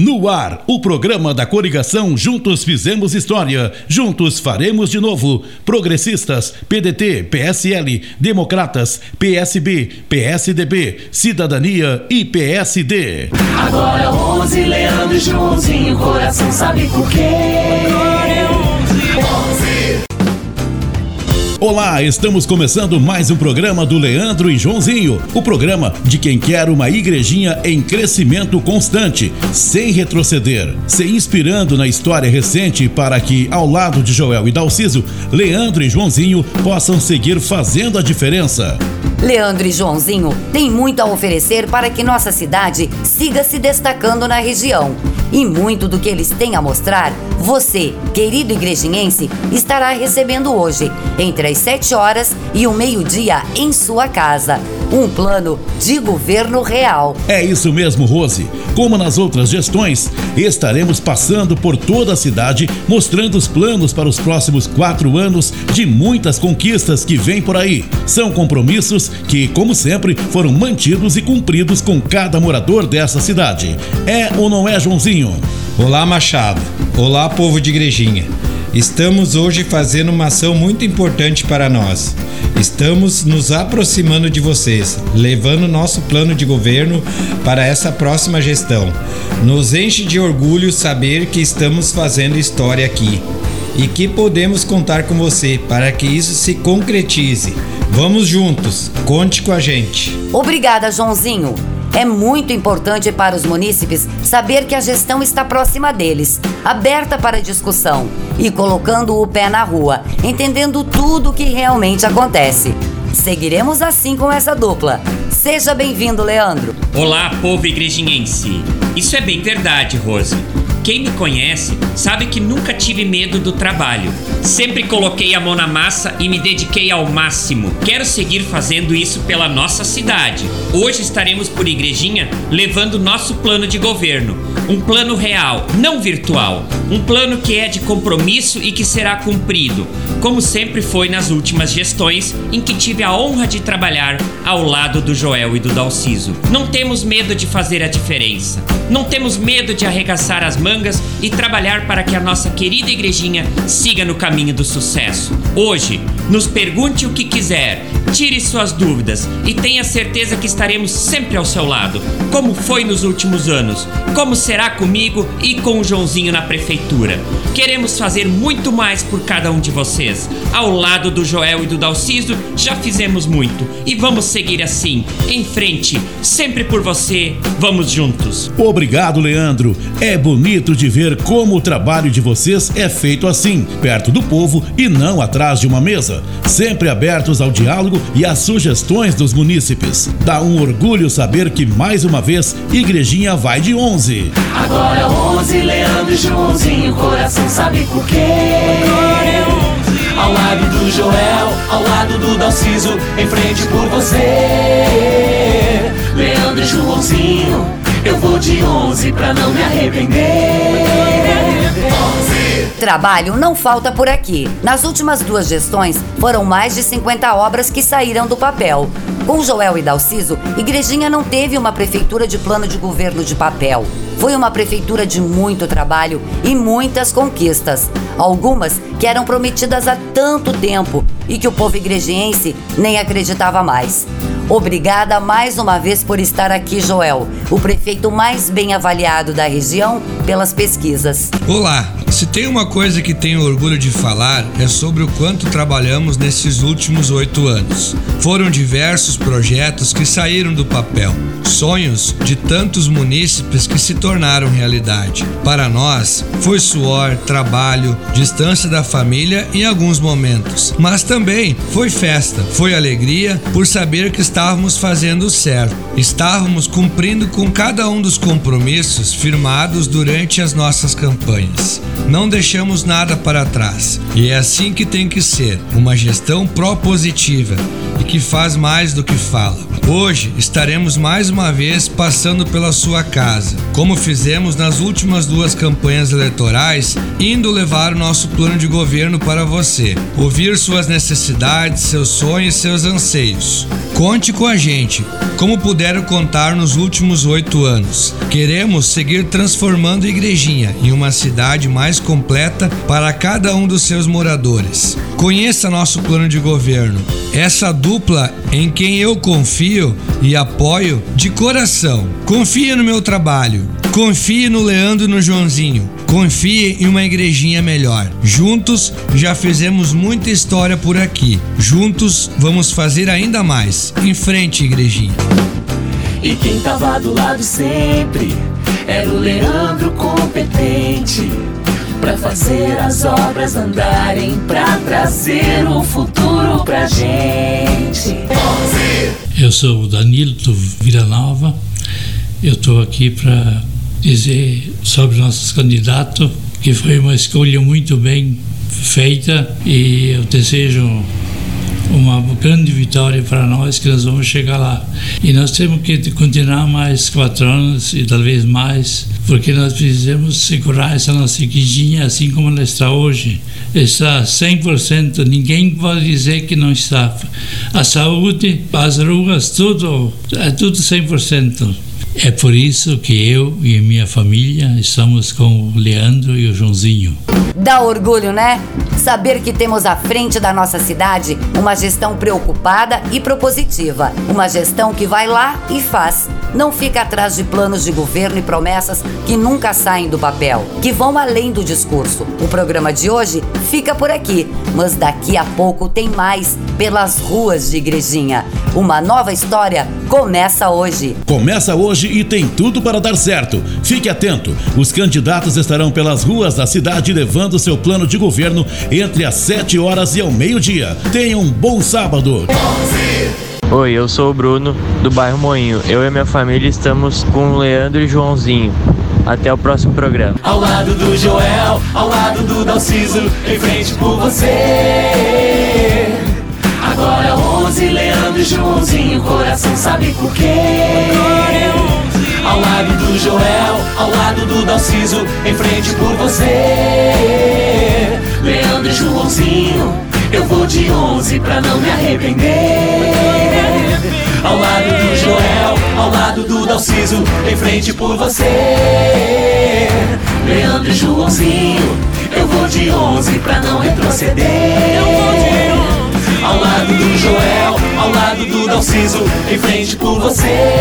No ar, o programa da coligação Juntos Fizemos História, Juntos Faremos de Novo. Progressistas, PDT, PSL, Democratas, PSB, PSDB, Cidadania e PSD. Agora 11, Leandro e Joãozinho, coração sabe por quê? Agora é 11. 11. Olá, estamos começando mais um programa do Leandro e Joãozinho. O programa de quem quer uma igrejinha em crescimento constante, sem retroceder, se inspirando na história recente para que, ao lado de Joel e Dalciso, Leandro e Joãozinho possam seguir fazendo a diferença. Leandro e Joãozinho têm muito a oferecer para que nossa cidade siga se destacando na região. E muito do que eles têm a mostrar, você, querido igrejinhense, estará recebendo hoje, entre as 7 horas e o meio-dia, em sua casa. Um plano de governo real. É isso mesmo, Rose. Como nas outras gestões, estaremos passando por toda a cidade mostrando os planos para os próximos quatro anos de muitas conquistas que vêm por aí. São compromissos que, como sempre, foram mantidos e cumpridos com cada morador dessa cidade. É ou não é, Joãozinho? Olá, Machado. Olá, povo de Igrejinha. Estamos hoje fazendo uma ação muito importante para nós. Estamos nos aproximando de vocês, levando nosso plano de governo para essa próxima gestão. Nos enche de orgulho saber que estamos fazendo história aqui e que podemos contar com você para que isso se concretize. Vamos juntos, conte com a gente. Obrigada, Joãozinho. É muito importante para os munícipes saber que a gestão está próxima deles, aberta para discussão e colocando o pé na rua, entendendo tudo o que realmente acontece. Seguiremos assim com essa dupla. Seja bem-vindo, Leandro. Olá, povo igrejinhense. Isso é bem verdade, Rose. Quem me conhece sabe que nunca tive medo do trabalho. Sempre coloquei a mão na massa e me dediquei ao máximo. Quero seguir fazendo isso pela nossa cidade. Hoje estaremos por Igrejinha levando nosso plano de governo. Um plano real, não virtual. Um plano que é de compromisso e que será cumprido, como sempre foi nas últimas gestões em que tive a honra de trabalhar ao lado do Joel e do Dalciso. Não temos medo de fazer a diferença. Não temos medo de arregaçar as mangas mangas e trabalhar para que a nossa querida igrejinha siga no caminho do sucesso. Hoje, nos pergunte o que quiser, tire suas dúvidas e tenha certeza que estaremos sempre ao seu lado, como foi nos últimos anos, como será comigo e com o Joãozinho na prefeitura. Queremos fazer muito mais por cada um de vocês. Ao lado do Joel e do Dalciso, já fizemos muito e vamos seguir assim, em frente, sempre por você. Vamos juntos. Obrigado, Leandro. É bonito de ver como o trabalho de vocês é feito assim, perto do povo e não atrás de uma mesa, sempre abertos ao diálogo e às sugestões dos munícipes. Dá um orgulho saber que mais uma vez Igrejinha vai de 11. Agora 11, Leandro e Joãozinho, coração sabe por quê? Agora é 11. Ao lado do Joel, ao lado do Dalciso, em frente por você. Leandro e Joãozinho eu vou de 11 pra não me arrepender. 11. Trabalho não falta por aqui. Nas últimas duas gestões, foram mais de 50 obras que saíram do papel. Com Joel e Dalciso, Igrejinha não teve uma prefeitura de plano de governo de papel. Foi uma prefeitura de muito trabalho e muitas conquistas. Algumas que eram prometidas há tanto tempo e que o povo igrejiense nem acreditava mais. Obrigada mais uma vez por estar aqui, Joel, o prefeito mais bem avaliado da região pelas pesquisas. Olá, se tem uma coisa que tenho orgulho de falar é sobre o quanto trabalhamos nesses últimos oito anos. Foram diversos projetos que saíram do papel, sonhos de tantos munícipes que se tornaram realidade. Para nós, foi suor, trabalho, distância da família em alguns momentos, mas também foi festa, foi alegria por saber que estávamos fazendo certo, estávamos cumprindo com cada um dos compromissos firmados durante as nossas campanhas. Não deixamos nada para trás e é assim que tem que ser uma gestão propositiva e que faz mais do que fala. Hoje estaremos mais uma vez passando pela sua casa, como fizemos nas últimas duas campanhas eleitorais, indo levar o nosso plano de governo para você, ouvir suas necessidades, seus sonhos e seus anseios. Conte com a gente, como puderam contar nos últimos oito anos. Queremos seguir transformando a Igrejinha em uma cidade mais completa para cada um dos seus moradores. Conheça nosso plano de governo. Essa dupla em quem eu confio e apoio de coração. Confie no meu trabalho. Confie no Leandro e no Joãozinho. Confie em uma igrejinha melhor. Juntos já fizemos muita história por aqui. Juntos vamos fazer ainda mais. Em frente, igrejinha. E quem tava do lado sempre era o Leandro competente para fazer as obras andarem, para trazer o futuro pra gente. Eu sou o Danilo do Vila Nova. Eu estou aqui para dizer sobre nossos candidatos que foi uma escolha muito bem feita e eu desejo uma grande vitória para nós que nós vamos chegar lá. E nós temos que continuar mais quatro anos e talvez mais, porque nós precisamos segurar essa nossa igrejinha assim como ela está hoje. Está 100%, ninguém pode dizer que não está. A saúde, as ruas, tudo, é tudo 100%. É por isso que eu e minha família estamos com o Leandro e o Joãozinho. Dá orgulho, né? Saber que temos à frente da nossa cidade uma gestão preocupada e propositiva. Uma gestão que vai lá e faz. Não fica atrás de planos de governo e promessas que nunca saem do papel, que vão além do discurso. O programa de hoje fica por aqui, mas daqui a pouco tem mais pelas ruas de Igrejinha. Uma nova história começa hoje. Começa hoje e tem tudo para dar certo. Fique atento. Os candidatos estarão pelas ruas da cidade levando seu plano de governo entre as 7 horas e ao meio-dia. Tenha um bom sábado. Oi, eu sou o Bruno, do bairro Moinho. Eu e minha família estamos com o Leandro e Joãozinho. Até o próximo programa. Ao lado do Joel, ao lado do Dalciso, em frente por você. Agora 11, Leandro e Joãozinho, coração sabe por quê? Ao lado do Joel, ao lado do Dalciso, em frente por você. Joãozinho, eu vou de 11 pra não me arrepender. Ao lado do Joel, ao lado do Dalciso, em frente por você. Leandro e Joãozinho, eu vou de 11 pra não retroceder. Ao lado do Joel, ao lado do Dalciso, em frente por você.